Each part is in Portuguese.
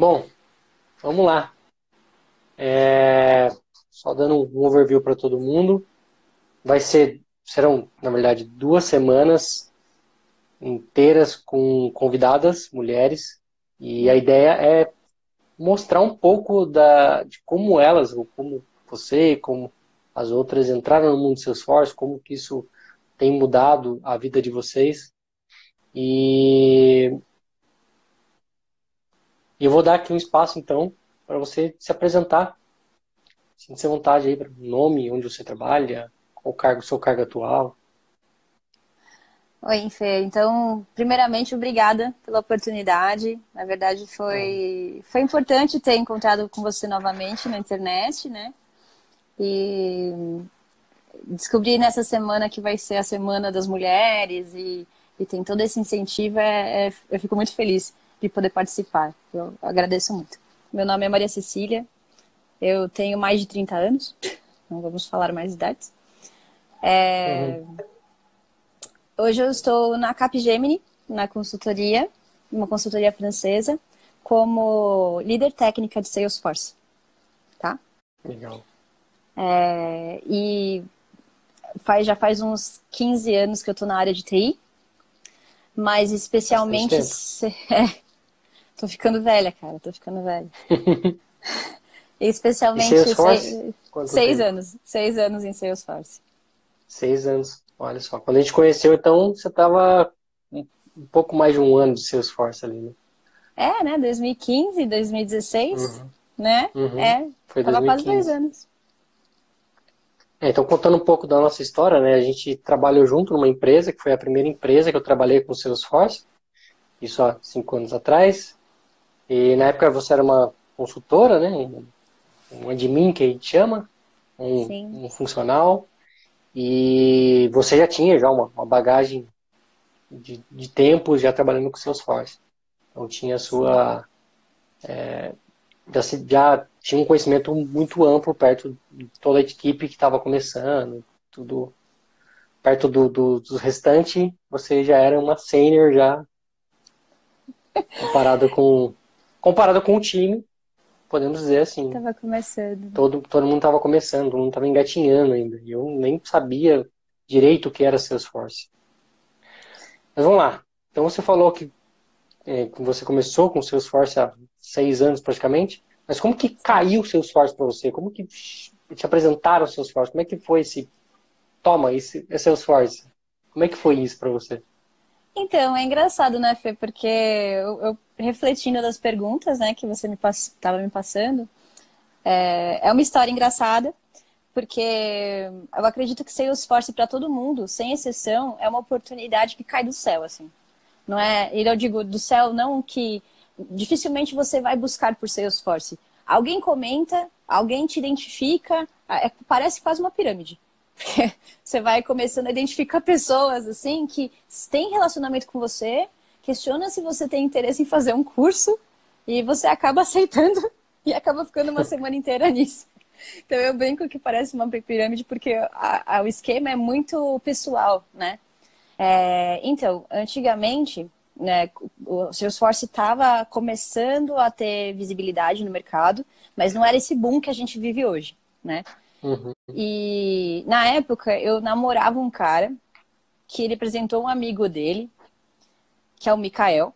Bom, vamos lá. É, só dando um overview para todo mundo. Vai ser, serão, na verdade, duas semanas inteiras com convidadas, mulheres, e a ideia é mostrar um pouco da, de como elas, ou como você, como as outras entraram no mundo do Salesforce, como que isso tem mudado a vida de vocês. E eu vou dar aqui um espaço, então, para você se apresentar. Sinta-se vontade aí, para nome, onde você trabalha, qual o cargo, seu cargo atual. Oi, Fê. Então, primeiramente, obrigada pela oportunidade. Na verdade, foi, foi importante ter encontrado com você novamente na internet, né? E descobri nessa semana que vai ser a Semana das Mulheres e, e tem todo esse incentivo. É, é, eu fico muito feliz de poder participar. Eu agradeço muito. Meu nome é Maria Cecília. Eu tenho mais de 30 anos. Não vamos falar mais idades. É... Uhum. Hoje eu estou na Capgemini, na consultoria, uma consultoria francesa, como líder técnica de Salesforce, tá? Legal. É, e faz, já faz uns 15 anos que eu estou na área de TI, mas especialmente... É, tô ficando velha, cara, tô ficando velha. especialmente... Seis, seis anos, seis anos em Salesforce. Seis anos. Olha só, quando a gente conheceu, então, você estava um, um, pouco mais de um ano de Salesforce ali, né? É, né? 2015, 2016, uhum. né? Uhum. É, foi tava 2015. quase dois anos. É, então, contando um pouco da nossa história, né? A gente trabalhou junto numa empresa, que foi a primeira empresa que eu trabalhei com Salesforce, isso há cinco anos atrás. E na época você era uma consultora, né? Um admin que a gente chama, um, um funcional. E você já tinha já uma, uma bagagem de, de tempo já trabalhando com Salesforce. Então tinha a sua. É, já, já, tinha um conhecimento muito amplo perto de toda a equipe que estava começando, tudo perto do, do, do restante, você já era uma senior já comparado com comparado com o time podemos dizer assim. Tava começando. Todo, todo mundo estava começando, todo mundo estava engatinhando ainda. E eu nem sabia direito o que era Salesforce. Mas vamos lá. Então você falou que é, você começou com Salesforce há seis anos praticamente. Mas como que caiu o Salesforce para você? Como que te apresentaram o Salesforce? Como é que foi esse... Toma, esse é Salesforce. Como é que foi isso para você? Então, é engraçado, né, Fê? Porque eu, eu refletindo das perguntas, né, que você me estava me passando, é, é uma história engraçada, porque eu acredito que Salesforce para todo mundo, sem exceção, é uma oportunidade que cai do céu, assim. Não é? E eu digo do céu não que dificilmente você vai buscar por Salesforce. Alguém comenta, alguém te identifica, é, parece quase uma pirâmide. Porque você vai começando a identificar pessoas assim que têm relacionamento com você, questiona se você tem interesse em fazer um curso e você acaba aceitando e acaba ficando uma semana inteira nisso. Então eu brinco que parece uma pirâmide porque a, a, o esquema é muito pessoal, né? É, então, antigamente, né, o Salesforce estava começando a ter visibilidade no mercado, mas não era esse boom que a gente vive hoje, né? Uhum. E na época eu namorava um cara que ele apresentou um amigo dele, que é o Mikael.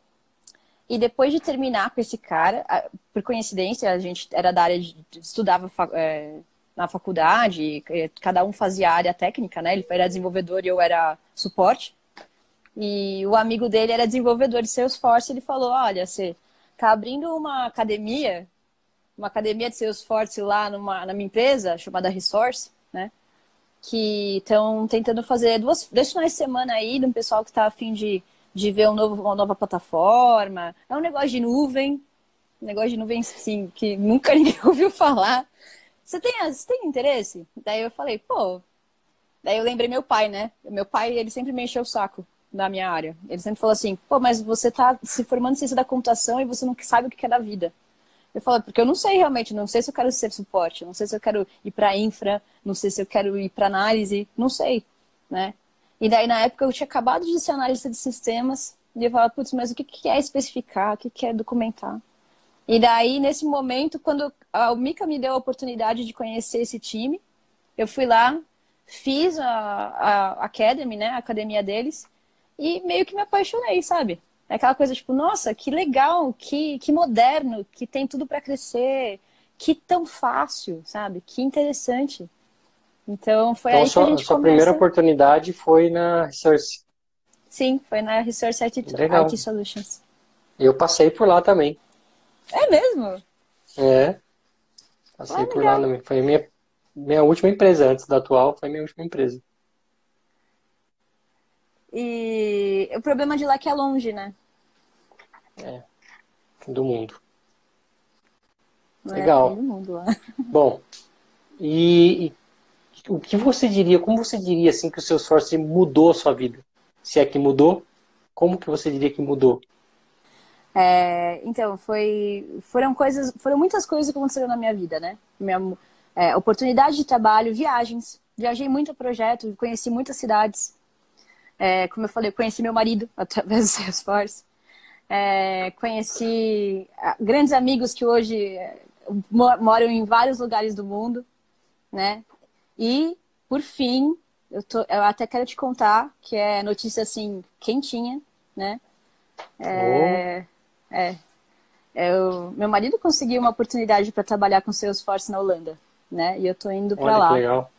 E depois de terminar com esse cara, por coincidência, a gente era da área de estudava é, na faculdade, cada um fazia área técnica, né? Ele era desenvolvedor e eu era suporte. E o amigo dele era desenvolvedor de Salesforce, ele falou: "Olha, você tá abrindo uma academia uma academia de Salesforce lá numa, na minha empresa, chamada Resource, né? Que estão tentando fazer duas, dois finais de semana aí de um pessoal que está afim de, de ver um novo, uma nova plataforma. É um negócio de nuvem, um negócio de nuvem, sim, que nunca ninguém ouviu falar. Você tem, você tem interesse? Daí eu falei, pô. Daí eu lembrei meu pai, né? Meu pai, ele sempre me encheu o saco na minha área. Ele sempre falou assim, pô, mas você tá se formando em ciência da computação e você não sabe o que é da vida. Eu falo, porque eu não sei realmente, não sei se eu quero ser suporte, não sei se eu quero ir para infra, não sei se eu quero ir para análise, não sei, né? E daí na época eu tinha acabado de ser analista de sistemas, e eu falava, putz, mas o que é especificar, o que é documentar? E daí, nesse momento, quando a Mika me deu a oportunidade de conhecer esse time, eu fui lá, fiz a, a Academy, né, a academia deles, e meio que me apaixonei, sabe? É aquela coisa tipo, nossa, que legal, que, que moderno, que tem tudo para crescer, que tão fácil, sabe? Que interessante. Então foi então, aí sua, que a gente sua começa... primeira oportunidade foi na Resource. Sim, foi na Resource IT, IT Solutions. Eu passei por lá também. É mesmo? É. Passei ah, por lá também. Foi a minha, minha última empresa, antes da atual, foi a minha última empresa. E o problema de lá é que é longe, né? É. Do mundo. Não Legal. É do mundo lá. Bom, e, e, o que você diria, como você diria assim que o seu esforço mudou a sua vida? Se é que mudou, como que você diria que mudou? É, então, foi, foram coisas, foram muitas coisas que aconteceram na minha vida, né? Minha, é, oportunidade de trabalho, viagens. Viajei muito a projeto, conheci muitas cidades. É, como eu falei, conheci meu marido através do Salesforce. É, conheci ah, grandes amigos que hoje é, moram em vários lugares do mundo, né? E, por fim, eu, tô, eu até quero te contar que é notícia assim quentinha, né? É, oh. é, eu, meu marido conseguiu uma oportunidade para trabalhar com Salesforce na Holanda, né? E eu tô indo para lá. Legal.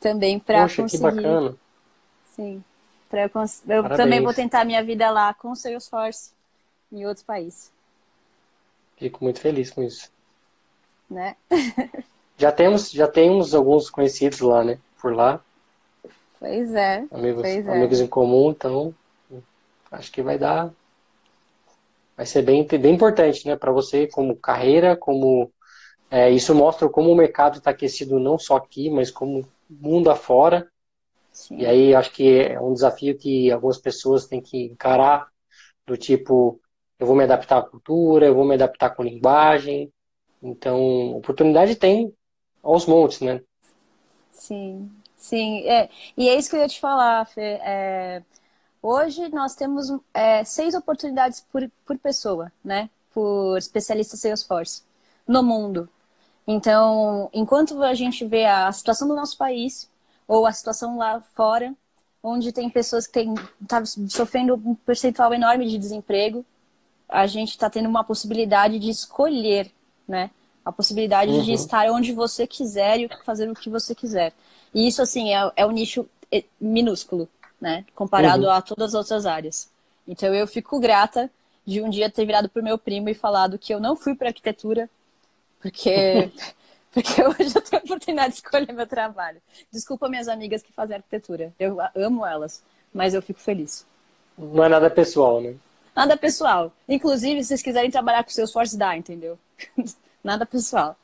Também para conseguir. Que bacana. Sim. Pra eu, eu também vou tentar minha vida lá com o Salesforce em outro país. Fico muito feliz com isso. Né? já temos, já temos alguns conhecidos lá, né? Por lá. Pois é. Amigos, pois é. amigos em comum, então acho que vai dar. Vai ser bem, bem importante, né? Para você como carreira, como é, isso mostra como o mercado está aquecido não só aqui, mas como mundo afora. Sim. E aí acho que é um desafio que algumas pessoas têm que encarar, do tipo, eu vou me adaptar à cultura, eu vou me adaptar com linguagem. Então, oportunidade tem aos montes, né? Sim, sim. É, e é isso que eu ia te falar, Fê. É, hoje nós temos é, seis oportunidades por, por pessoa, né? Por especialista Salesforce no mundo. Então, enquanto a gente vê a situação do nosso país, ou a situação lá fora, onde tem pessoas que estão tá sofrendo um percentual enorme de desemprego, a gente está tendo uma possibilidade de escolher, né? A possibilidade uhum. de estar onde você quiser e fazer o que você quiser. E isso, assim, é, é um nicho é, minúsculo, né? Comparado uhum. a todas as outras áreas. Então, eu fico grata de um dia ter virado pro meu primo e falado que eu não fui para arquitetura, porque Porque hoje eu tenho a oportunidade de escolher meu trabalho. Desculpa minhas amigas que fazem arquitetura. Eu amo elas, mas eu fico feliz. Não é nada pessoal, né? Nada pessoal. Inclusive, se vocês quiserem trabalhar com seus forces, dá, entendeu? nada pessoal.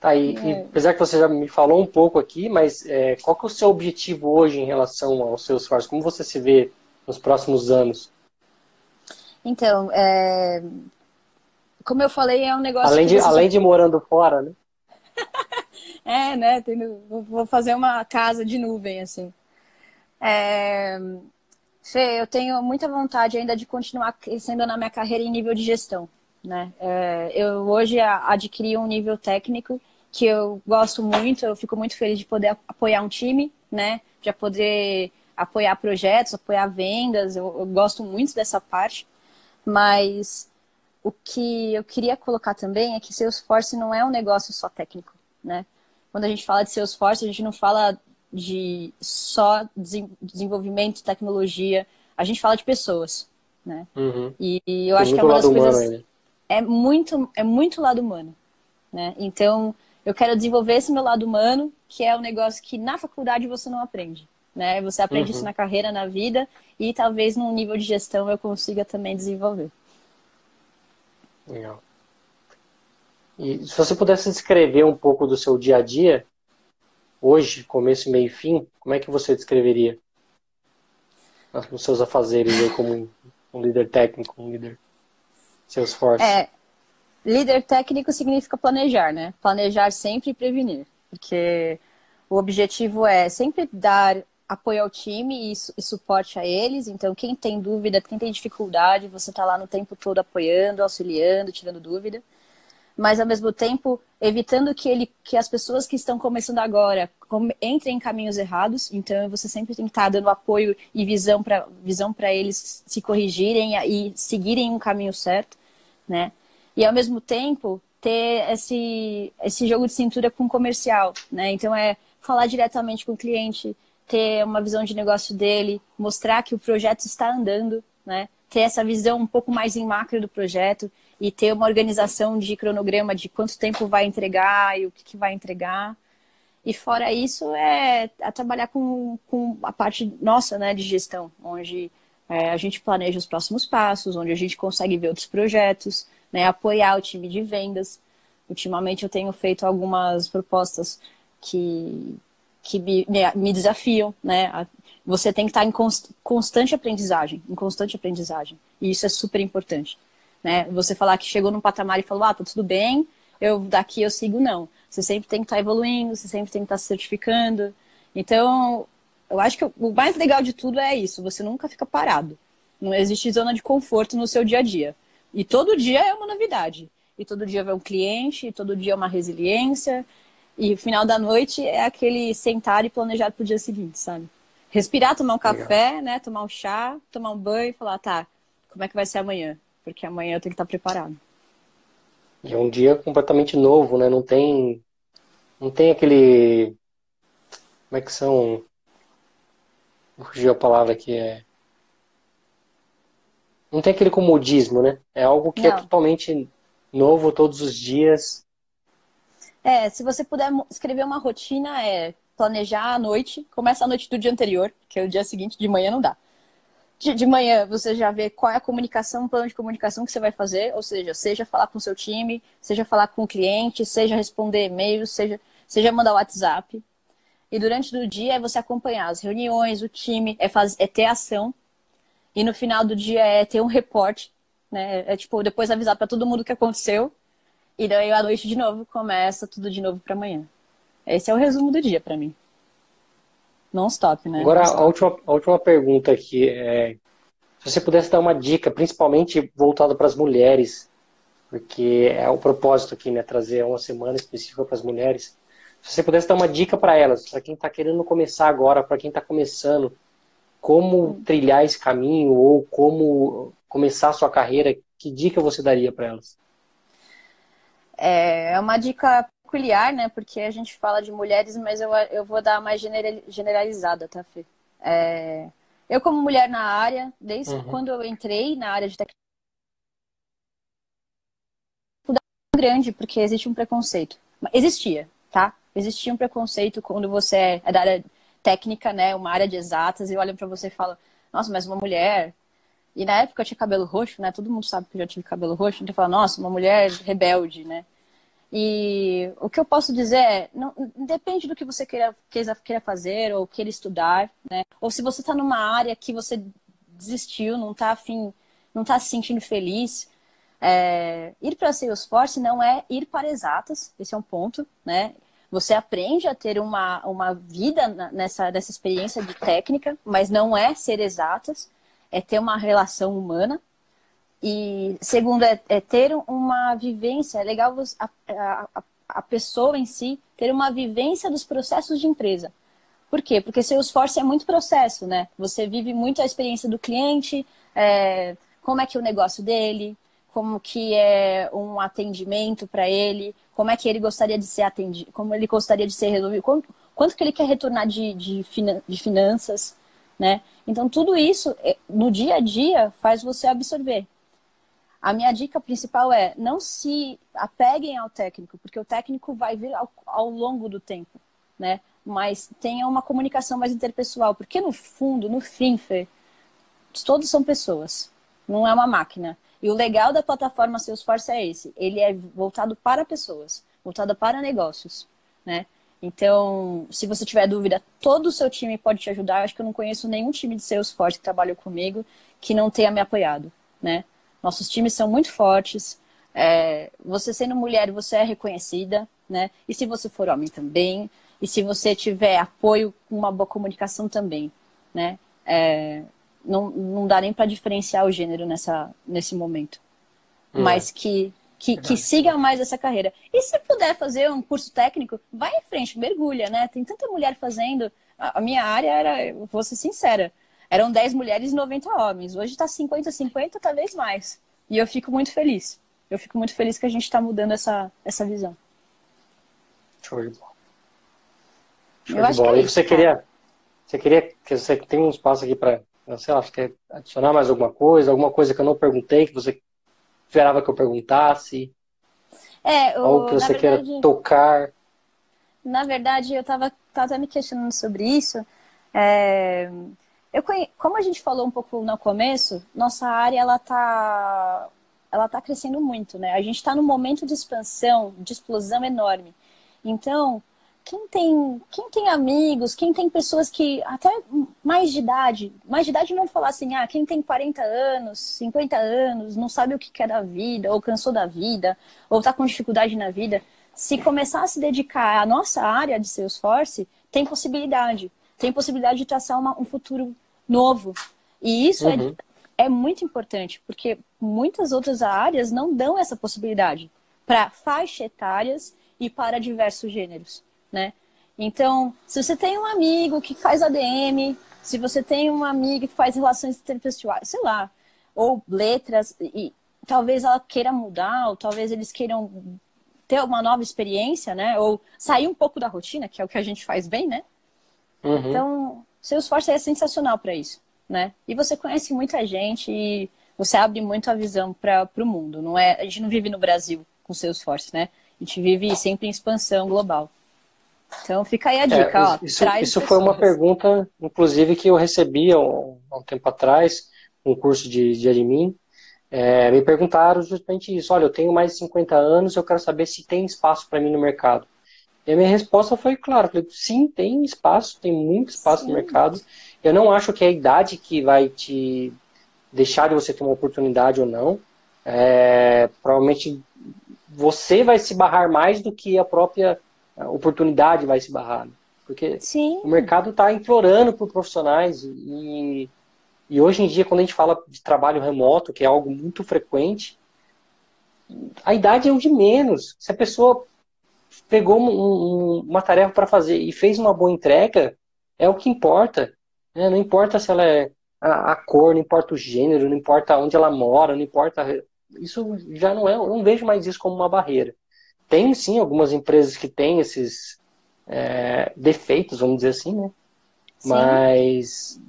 Tá, e, é. e, apesar que você já me falou um pouco aqui, mas é, qual que é o seu objetivo hoje em relação aos seus esforços? Como você se vê nos próximos anos? Então, é, como eu falei, é um negócio. Além de, além de morando fora, né? é, né? Tendo, vou fazer uma casa de nuvem, assim. É... Fê, eu tenho muita vontade ainda de continuar crescendo na minha carreira em nível de gestão. Né? É, eu hoje adquiri um nível técnico que eu gosto muito, eu fico muito feliz de poder apoiar um time, né? De poder apoiar projetos, apoiar vendas, eu, eu gosto muito dessa parte, mas o que eu queria colocar também é que Salesforce não é um negócio só técnico, né? Quando a gente fala de Salesforce, a gente não fala de só desenvolvimento, tecnologia, a gente fala de pessoas, né? Uhum. E, eu Tem acho que é uma das coisas é muito é muito lado humano, né? Então eu quero desenvolver esse meu lado humano, que é um negócio que na faculdade você não aprende, né? Você aprende uhum. isso na carreira, na vida e talvez num nível de gestão eu consiga também desenvolver. Legal. E se você pudesse descrever um pouco do seu dia a dia, hoje, começo, meio e fim, como é que você descreveria os seus afazeres como um líder técnico, um líder Salesforce? É, líder técnico significa planejar, né? Planejar sempre e prevenir. Porque o objetivo é sempre dar apoio ao time e, e, suporte a eles. Então, quem tem dúvida, quem tem dificuldade, você está lá no tempo todo apoiando, auxiliando, tirando dúvida. Mas, ao mesmo tempo, evitando que, ele, que as pessoas que estão começando agora entrem em caminhos errados. Então, você sempre tem que estar tá dando apoio e visão para visão eles se corrigirem e seguirem um caminho certo, né? E, ao mesmo tempo, ter esse, esse jogo de cintura com o comercial, né? Então, é falar diretamente com o cliente, ter uma visão de negócio dele, mostrar que o projeto está andando, né? Ter essa visão um pouco mais em macro do projeto e ter uma organização de cronograma de quanto tempo vai entregar e o que, que vai entregar. E fora isso, é, é, trabalhar com, com a parte nossa, né, de gestão, onde é, a gente planeja os próximos passos, onde a gente consegue ver outros projetos, né, apoiar o time de vendas. Ultimamente eu tenho feito algumas propostas que, que me, me desafiam, né? Você tem que estar em constante aprendizagem, em constante aprendizagem. E isso é super importante, né? Você falar que chegou num patamar e falou, ah, tá tudo bem, eu daqui eu sigo, não. Você sempre tem que estar evoluindo, você sempre tem que estar se certificando. Então, eu acho que o mais legal de tudo é isso, você nunca fica parado. Não existe zona de conforto no seu dia a dia. E todo dia é uma novidade. E todo dia vai um cliente, e todo dia é uma resiliência, e o final da noite é aquele sentar e planejar para o dia seguinte, sabe? Respirar, tomar um café, Legal. né? Tomar um chá, tomar um banho e falar, tá, como é que vai ser amanhã? Porque amanhã eu tenho que estar preparado. E é um dia completamente novo, né? Não tem. Não tem aquele. Como é que são. Fugiu a palavra que é. Não tem aquele comodismo, né? É algo que é não. é totalmente novo todos os dias. É, se você puder escrever uma rotina, é planejar à noite, começa a noite do dia anterior, que é o dia seguinte, de manhã não dá. De, de manhã você já vê qual é a comunicação, o plano de comunicação que você vai fazer, ou seja, seja falar com seu time, seja falar com o cliente, seja responder e-mails, seja, seja mandar WhatsApp. E durante o dia é você acompanhar as reuniões, o time, é, faz, é ter ação. E no final do dia é ter um reporte, né? É tipo, depois avisar para todo mundo o que aconteceu e daí à noite de novo começa tudo de novo para amanhã. Esse é o resumo do dia para mim. Non stop, né? Agora a última, a última pergunta aqui é se você pudesse dar uma dica, principalmente voltada para as mulheres, porque é o propósito aqui, né? Trazer uma semana específica para as mulheres. Se você pudesse dar uma dica para elas, para quem está querendo começar agora, para quem está começando, como trilhar esse caminho ou como começar a sua carreira, que dica você daria para elas? É, é uma dica peculiar, né? Porque a gente fala de mulheres, mas eu, eu vou dar mais generalizada, tá, Fê? É, eu, como mulher na área, desde uhum. quando eu entrei na área de tecnologia, grande, porque existe um preconceito. Existia, tá? Existia um preconceito quando você é da área técnica, né? Uma área de exatas, e olham para você e falam, nossa, mas uma mulher. E na época eu tinha cabelo roxo, né? Todo mundo sabe que eu já tive cabelo roxo, então fala, nossa, uma mulher rebelde, né? E o que eu posso dizer é, não, depende do que você queira, queira fazer ou queira estudar, né? Ou se você está numa área que você desistiu, não está afim, não está se sentindo feliz, é, ir para Salesforce não é ir para exatas, esse é um ponto, né? Você aprende a ter uma, uma vida nessa, nessa experiência de técnica, mas não é ser exatas, é ter uma relação humana, e segundo, é, é ter uma vivência, é legal a, a, a, pessoa em si ter uma vivência dos processos de empresa. Por quê? Porque seu esforço é muito processo, né? Você vive muito a experiência do cliente, é, como é que é o negócio dele, como que é um atendimento para ele, como é que ele gostaria de ser atendido, como ele gostaria de ser resolvido, quanto, quanto que ele quer retornar de, de, de finanças, né? Então, tudo isso, é, no dia a dia, faz você absorver. A minha dica principal é não se apeguem ao técnico, porque o técnico vai vir ao, ao longo do tempo, né? Mas tenha uma comunicação mais interpessoal, porque no fundo, no fim, todos são pessoas, não é uma máquina. E o legal da plataforma Salesforce é esse, ele é voltado para pessoas, voltado para negócios, né? Então, se você tiver dúvida, todo o seu time pode te ajudar. Acho que eu não conheço nenhum time de Salesforce que trabalhou comigo que não tenha me apoiado, né? Nossos times são muito fortes. É, você sendo mulher, você é reconhecida, né? E se você for homem também. E se você tiver apoio com uma boa comunicação também, né? É, não, não dá nem para diferenciar o gênero nessa, nesse momento. É. Mas que, que, que siga mais essa carreira. E se puder fazer um curso técnico, vai em frente, mergulha, né? Tem tanta mulher fazendo. A, a minha área era, vou ser sincera, eram 10 mulheres e 90 homens. Hoje está 50-50, talvez mais. E eu fico muito feliz. Eu fico muito feliz que a gente está mudando essa, essa visão. Show de bola. Show de bola. É e você queria, você queria que você tem um espaço aqui para, sei lá, quer adicionar mais alguma coisa, alguma coisa que eu não perguntei que você esperava que eu perguntasse? É, o, ou que você verdade, queira tocar? Na verdade, eu estava tava me questionando sobre isso. É, eu conhe... Como a gente falou um pouco no começo, nossa área ela está ela tá crescendo muito, né? A gente está num momento de expansão, de explosão enorme. Então, quem tem, quem tem amigos, quem tem pessoas que até mais de idade, mais de idade não falar assim, ah, quem tem 40 anos, 50 anos, não sabe o que quer da vida, ou cansou da vida, ou está com dificuldade na vida, se começar a se dedicar à nossa área de Salesforce, tem possibilidade tem possibilidade de traçar uma, um futuro novo. E isso é, uhum. é, é muito importante, porque muitas outras áreas não dão essa possibilidade para faixas etárias e para diversos gêneros, né? Então, se você tem um amigo que faz ADM, se você tem uma amiga que faz relações interpessoais, sei lá, ou letras, e talvez ela queira mudar, ou talvez eles queiram ter uma nova experiência, né? Ou sair um pouco da rotina, que é o que a gente faz bem, né? Uhum. Então, Salesforce é sensacional para isso, né? E você conhece muita gente e você abre muito a visão para o mundo. Não é, a gente não vive no Brasil com Salesforce, né? A gente vive sempre em expansão global. Então fica aí a dica, é, ó. Isso, isso foi uma pergunta, inclusive, que eu recebi há um, há um tempo atrás, um curso de, de admin. É, me perguntaram justamente isso. Olha, eu tenho mais de 50 anos, eu quero saber se tem espaço para mim no mercado. E a minha resposta foi clara. Falei, sim, tem espaço, tem muito espaço sim. no mercado. Eu não acho que é a idade que vai te deixar de você ter uma oportunidade ou não. É, provavelmente você vai se barrar mais do que a própria oportunidade vai se barrar. Porque sim. o mercado está implorando por profissionais e, e hoje em dia, quando a gente fala de trabalho remoto, que é algo muito frequente, a idade é o de menos. Se a pessoa pegou um, um, uma tarefa para fazer e fez uma boa entrega, é o que importa. Né? Não importa se ela é a, a, cor, não importa o gênero, não importa onde ela mora, não importa. Isso já não é, eu não vejo mais isso como uma barreira. Tem sim algumas empresas que têm esses é, defeitos, vamos dizer assim, né? Sim. Mas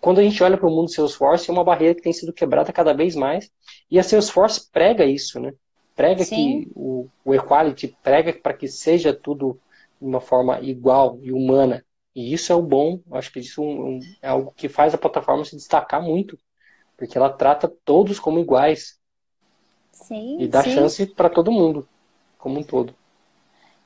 quando a gente olha para o mundo Salesforce, é uma barreira que tem sido quebrada cada vez mais. E a Salesforce prega isso, né? prega Sim. que o, o equality prega para que seja tudo de uma forma igual e humana. E isso é o bom, acho que isso um, é algo que faz a plataforma se destacar muito, porque ela trata todos como iguais. Sim, e dá sim. chance para todo mundo, como um todo.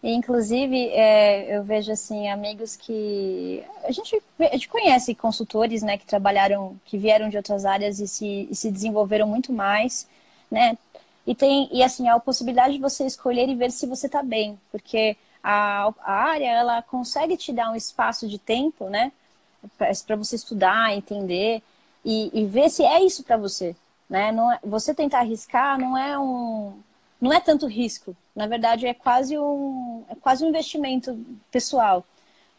E, inclusive, é, eu vejo assim amigos que a gente, a gente conhece consultores, né, que trabalharam, que vieram de outras áreas e se, e se desenvolveram muito mais, né? E tem e assim a possibilidade de você escolher e ver se você está bem, porque a, a área ela consegue te dar um espaço de tempo, né, para você estudar, entender e, e ver se é isso para você, né? Não é, você tentar arriscar não é um não é tanto risco, na verdade é quase um é quase um investimento pessoal.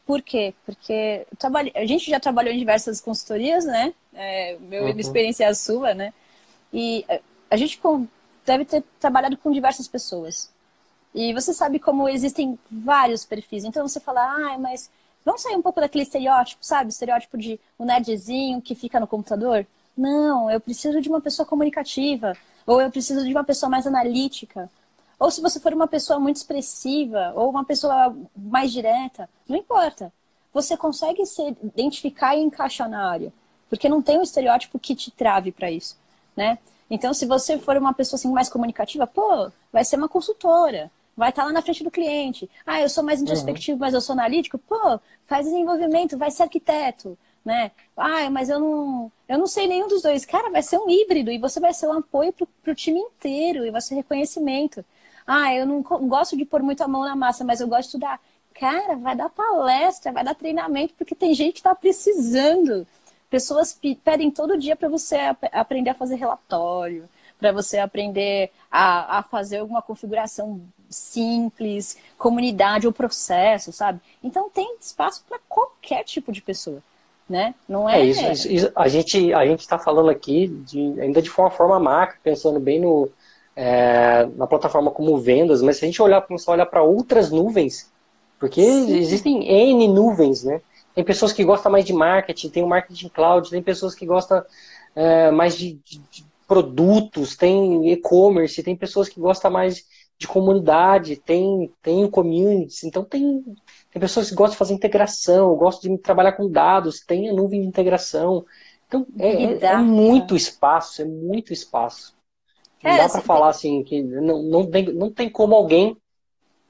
Por quê? Porque a gente já trabalhou em diversas consultorias, né? É, meu, uhum. experiência é a sua, né? E a gente deve ter trabalhado com diversas pessoas. E você sabe como existem vários perfis. Então você fala, ah, mas vamos sair um pouco daquele estereótipo, sabe? estereótipo de o um nerdzinho que fica no computador. Não, eu preciso de uma pessoa comunicativa. Ou eu preciso de uma pessoa mais analítica. Ou se você for uma pessoa muito expressiva, ou uma pessoa mais direta, não importa. Você consegue se identificar e encaixar na área. Porque não tem um estereótipo que te trave para isso, né? Então, se você for uma pessoa assim, mais comunicativa, pô, vai ser uma consultora, vai estar lá na frente do cliente. Ah, eu sou mais introspectivo, uhum. mas eu sou analítico, pô, faz desenvolvimento, vai ser arquiteto, né? Ah, mas eu não, eu não sei nenhum dos dois. Cara, vai ser um híbrido e você vai ser um apoio para o time inteiro e vai ser reconhecimento. Ah, eu não gosto de pôr muito a mão na massa, mas eu gosto de estudar. cara, vai dar palestra, vai dar treinamento, porque tem gente que está precisando. Pessoas pedem todo dia para você ap aprender a fazer relatório, para você aprender a, a fazer alguma configuração simples, comunidade ou processo, sabe? Então tem espaço para qualquer tipo de pessoa, né? Não é, é isso, isso, isso, A gente a gente está falando aqui de, ainda de uma forma macro, pensando bem no é, na plataforma como vendas, mas se a gente olhar começar a olhar para outras nuvens, porque Sim. existem n nuvens, né? Tem pessoas que gostam mais de marketing, tem o marketing cloud, tem pessoas que gostam é, mais de, de, de produtos, tem e-commerce, tem pessoas que gostam mais de comunidade, tem, tem communities, então tem, tem pessoas que gostam de fazer integração, gostam de trabalhar com dados, tem a nuvem de integração. Então é, é, é muito espaço, é muito espaço. Não é, dá para falar assim que não, não, tem, não tem como alguém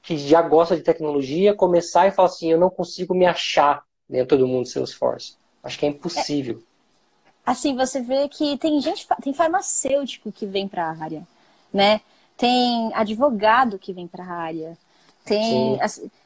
que já gosta de tecnologia começar e falar assim, eu não consigo me achar dentro do mundo Salesforce. Acho que é impossível. É, assim, você vê que tem gente, tem farmacêutico que vem para a área, né? Tem advogado que vem para a área, tem,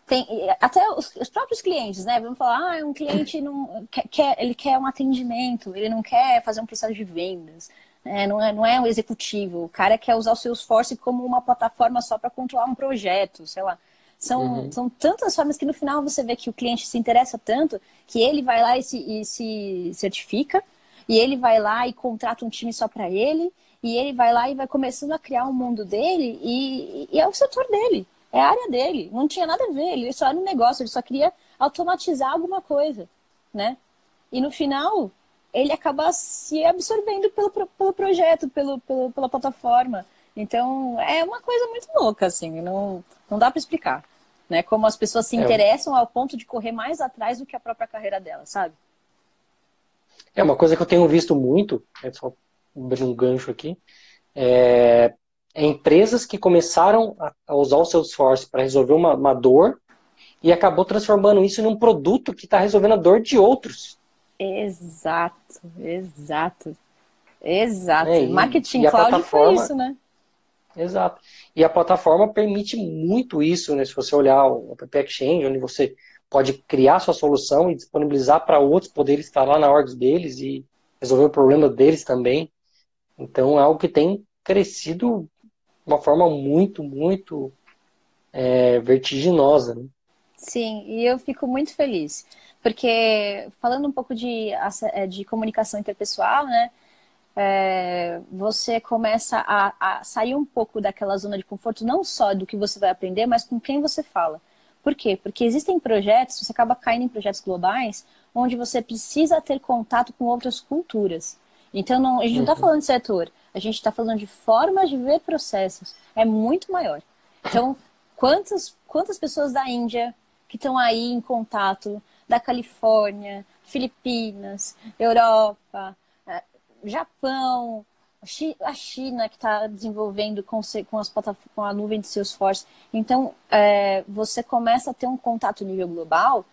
tem até os, os, próprios clientes, né? Vamos falar, ah, um cliente não quer, quer, ele quer um atendimento, ele não quer fazer um processo de vendas. Né? Não, é, não é um executivo, o cara quer usar o Salesforce como uma plataforma só para controlar um projeto, sei lá. São, uhum. são tantas formas que no final você vê que o cliente se interessa tanto que ele vai lá e se, e se certifica, e ele vai lá e contrata um time só para ele, e ele vai lá e vai começando a criar um mundo dele e, e é o setor dele, é a área dele. Não tinha nada a ver, ele só era um negócio, ele só queria automatizar alguma coisa, né? E no final, ele acaba se absorvendo pelo, pelo projeto, pelo, pelo, pela plataforma. Então, é uma coisa muito louca, assim, não, não dá para explicar. Né? Como as pessoas se é. interessam ao ponto de correr mais atrás do que a própria carreira dela, sabe? É uma coisa que eu tenho visto muito, é só um gancho aqui, é, é empresas que começaram a, a, usar o Salesforce para resolver uma, uma, dor e acabou transformando isso num produto que está resolvendo a dor de outros. Exato, exato. Exato. É, Marketing Cloud foi isso, né? Exato. E a plataforma permite muito isso, né? Se você olhar o App Exchange, onde você pode criar sua solução e disponibilizar para outros poderem estar lá na orgs deles e resolver o problema deles também. Então é algo que tem crescido de uma forma muito, muito é, vertiginosa. Né? Sim, e eu fico muito feliz. Porque falando um pouco de, é, de comunicação interpessoal, né? É, você começa a, a, sair um pouco daquela zona de conforto, não só do que você vai aprender, mas com quem você fala. Por quê? Porque existem projetos, você acaba caindo em projetos globais, onde você precisa ter contato com outras culturas. Então, não, a gente não está uhum. falando de setor, a gente está falando de formas de ver processos. É muito maior. Então, quantas, quantas pessoas da Índia que estão aí em contato, da Califórnia, Filipinas, Europa, eh, Japão, a China que está desenvolvendo com, com, as com a nuvem de Salesforce. Então, é, você começa a ter um contato nível global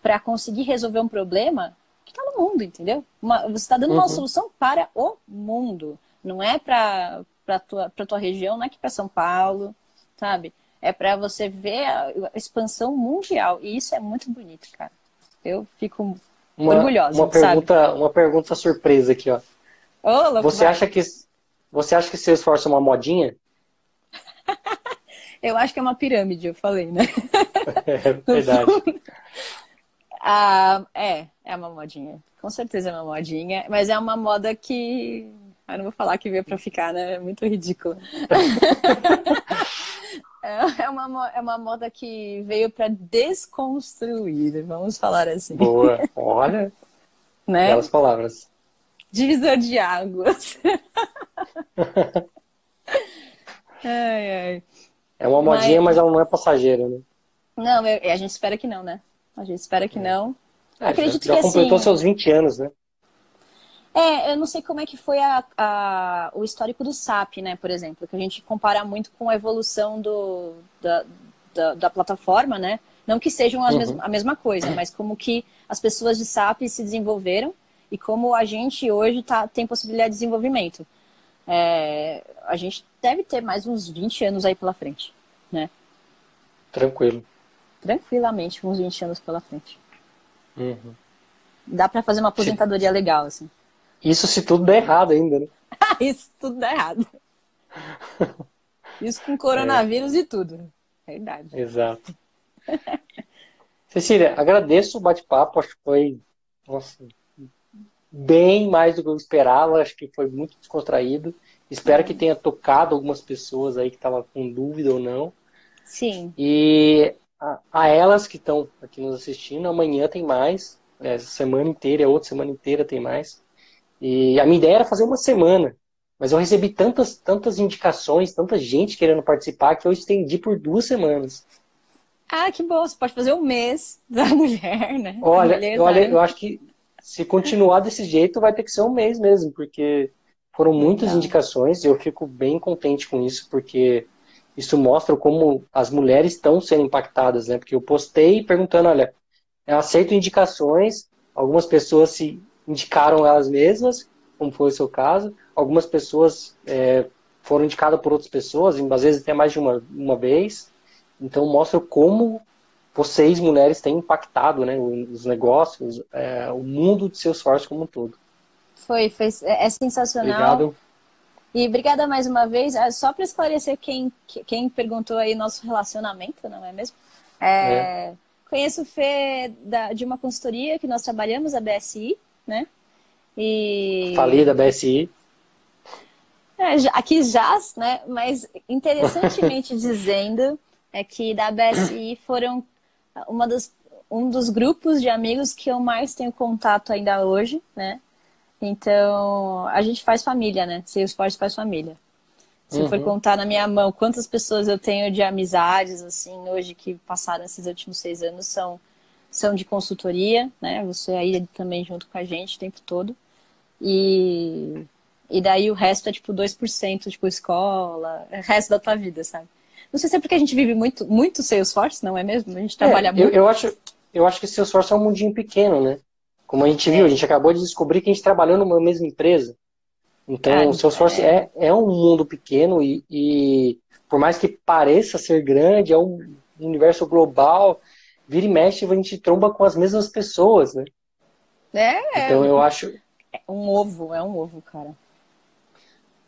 para conseguir resolver um problema que está no mundo, entendeu? Uma, você está dando uhum. uma solução para o mundo. Não é para a tua, tua região, não é aqui para São Paulo, sabe? É para você ver a, expansão mundial. E isso é muito bonito, cara. Eu fico uma, orgulhosa. Uma pergunta, sabe? uma pergunta surpresa aqui, ó. Oh, você acha que você acha que Salesforce é uma modinha? eu acho que é uma pirâmide, eu falei, né? É verdade. Ah, é, é uma modinha. Com certeza é uma modinha, mas é uma moda que. Eu não vou falar que veio pra ficar, né? É muito ridículo. é, uma, é uma moda que veio para desconstruir, vamos falar assim. Boa, olha. né? Belas palavras. Divisor de águas. ai, ai. É uma modinha, mas... mas ela não é passageira, né? Não, eu, a gente espera que não, né? A gente espera que não. É, Acredito já, já que completou assim, seus 20 anos, né? É, eu não sei como é que foi a, a, o histórico do SAP, né, por exemplo, que a gente compara muito com a evolução do, da, da, da plataforma, né? Não que sejam uhum. mes a mesma coisa, mas como que as pessoas de SAP se desenvolveram e como a gente hoje tá, tem possibilidade de desenvolvimento. É, a gente deve ter mais uns 20 anos aí pela frente, né? Tranquilo. Tranquilamente uns 20 anos pela frente. Uhum. Dá para fazer uma aposentadoria se... legal, assim. Isso se tudo der errado ainda, né? Isso tudo der errado. Isso com coronavírus é. e tudo. Verdade. Exato. Cecília, agradeço o bate-papo, acho que foi nossa, bem mais do que eu esperava, acho que foi muito descontraído. Espero que tenha tocado algumas pessoas aí que estavam com dúvida ou não. Sim. E a, a elas que estão aqui nos assistindo, amanhã tem mais. Essa semana inteira, outra semana inteira tem mais. E a minha ideia era fazer uma semana. Mas eu recebi tantas, tantas indicações, tanta gente querendo participar, que eu estendi por duas semanas. Ah, que bom, você pode fazer um mês da mulher, né? Olha, mulher olha eu acho que se continuar desse jeito, vai ter que ser um mês mesmo, porque foram muitas indicações e eu fico bem contente com isso, porque isso mostra como as mulheres estão sendo impactadas, né? Porque eu postei perguntando, olha, eu aceito indicações, algumas pessoas se indicaram elas mesmas, como foi o seu caso, algumas pessoas é, foram indicadas por outras pessoas, às vezes até mais de uma, uma vez. Então mostra como vocês, mulheres, têm impactado né, os negócios, é, o mundo de seus esforço como um todo. Foi, foi é, é sensacional. Obrigado. E obrigada mais uma vez. É, só para esclarecer quem, quem perguntou aí nosso relacionamento, não é mesmo? É, é. Conheço o Fê da, de uma consultoria que nós trabalhamos, a BSI, né? E... Falei da BSI. É, aqui jaz, né? Mas interessantemente dizendo é que da BSI foram uma dos, um dos grupos de amigos que eu mais tenho contato ainda hoje, né? Então, a gente faz família, né? Salesforce faz família. Se uhum. eu for uhum. contar na minha mão quantas pessoas eu tenho de amizades, assim, hoje que passaram esses últimos seis anos, são, são de consultoria, né? Você aí também junto com a gente o tempo todo. E, e daí o resto é tipo 2%, tipo escola, é o resto da tua vida, sabe? Não sei se é porque a gente vive muito, muito Salesforce, não é mesmo? A gente trabalha é, muito. Eu, eu, acho, eu acho que Salesforce é um mundinho pequeno, né? Como a gente viu, a gente acabou de descobrir que a gente trabalhou numa mesma empresa. Então, é, o Salesforce é, é um mundo pequeno e, e, por mais que pareça ser grande, é um universo global. Vira e mexe, a gente tromba com as mesmas pessoas, né? É. Então, eu acho, é um ovo, é um ovo, cara.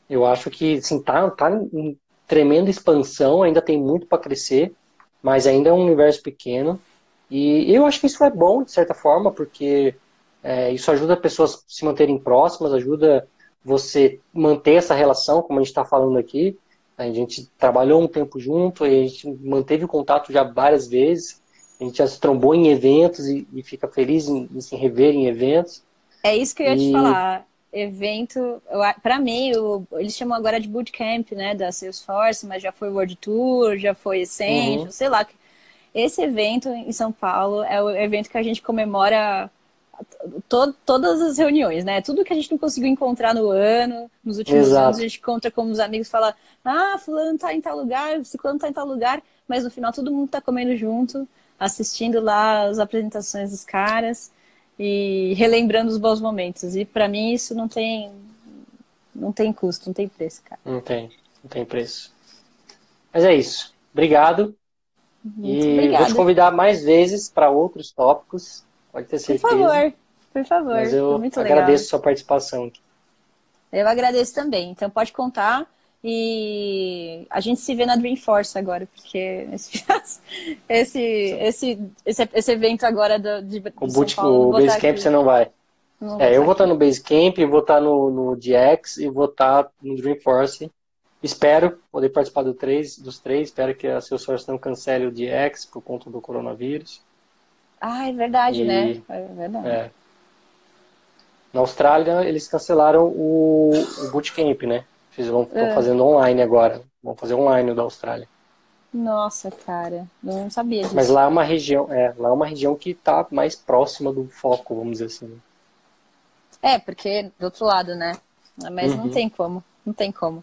Eu acho que, assim, tá, tá em tremenda expansão, ainda tem muito para crescer, mas ainda é um universo pequeno. E eu acho que isso é bom, de certa forma, porque é, isso ajuda pessoas a se manterem próximas, ajuda você manter essa relação, como a gente está falando aqui. A gente trabalhou um tempo junto a gente manteve o contato já várias vezes. A gente já se trombou em eventos e, e fica feliz em, em se rever em eventos. É isso que eu ia e... te falar. Evento, para mim, o, eles chamam agora de bootcamp, né, da Salesforce, mas já foi World Tour, já foi Essential, uhum. sei lá. Esse evento em São Paulo é o evento que a gente comemora to, todas as reuniões, né? Tudo que a gente não conseguiu encontrar no ano, nos últimos Exato. anos, a gente encontra como os amigos fala, ah, fulano tá em tal lugar, fulano tá em tal lugar, mas no final todo mundo tá comendo junto, assistindo lá as apresentações dos caras e relembrando os bons momentos. E para mim isso não tem não tem custo, não tem preço, cara. Não tem, não tem preço. Mas é isso. Obrigado. Muito e obrigada. vou te convidar mais vezes para outros tópicos. Pode ter certeza. Por favor, por favor. Mas eu Muito agradeço legal. sua participação aqui. Eu agradeço também. Então pode contar. E a gente se vê na Dreamforce agora, porque esse, esse, esse, esse, esse evento agora do, de, o boot, Paulo, o Basecamp você não vai. Não é, eu vou estar no Basecamp, vou estar no, no DX e vou estar no Dreamforce. Espero poder participar do três, dos três. Espero que a Salesforce não cancele o DX por conta do coronavírus. Ah, é verdade, e, né? É verdade. É. Na Austrália, eles cancelaram o, o Bootcamp, né? Eles vão, é. fazendo online agora. Vão fazer online o da Austrália. Nossa, cara, não sabia disso. Mas lá é uma região, é, lá é uma região que está mais próxima do foco, vamos dizer assim. É, porque do outro lado, né? Mas uhum. não tem como, não tem como.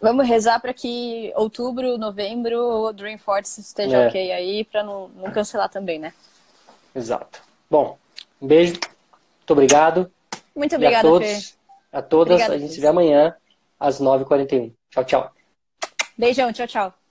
Vamos rezar para que outubro, novembro, o Dreamforce esteja é. ok aí, para não, não cancelar também, né? Exato. Bom, um beijo, muito obrigado. Muito obrigada, e a todos, Fê. A todas, Obrigada, a gente se vê amanhã às 9h41. Tchau, tchau. Beijão, tchau, tchau.